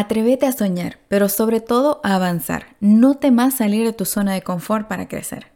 Atrévete a soñar, pero sobre todo a avanzar. No temas salir de tu zona de confort para crecer.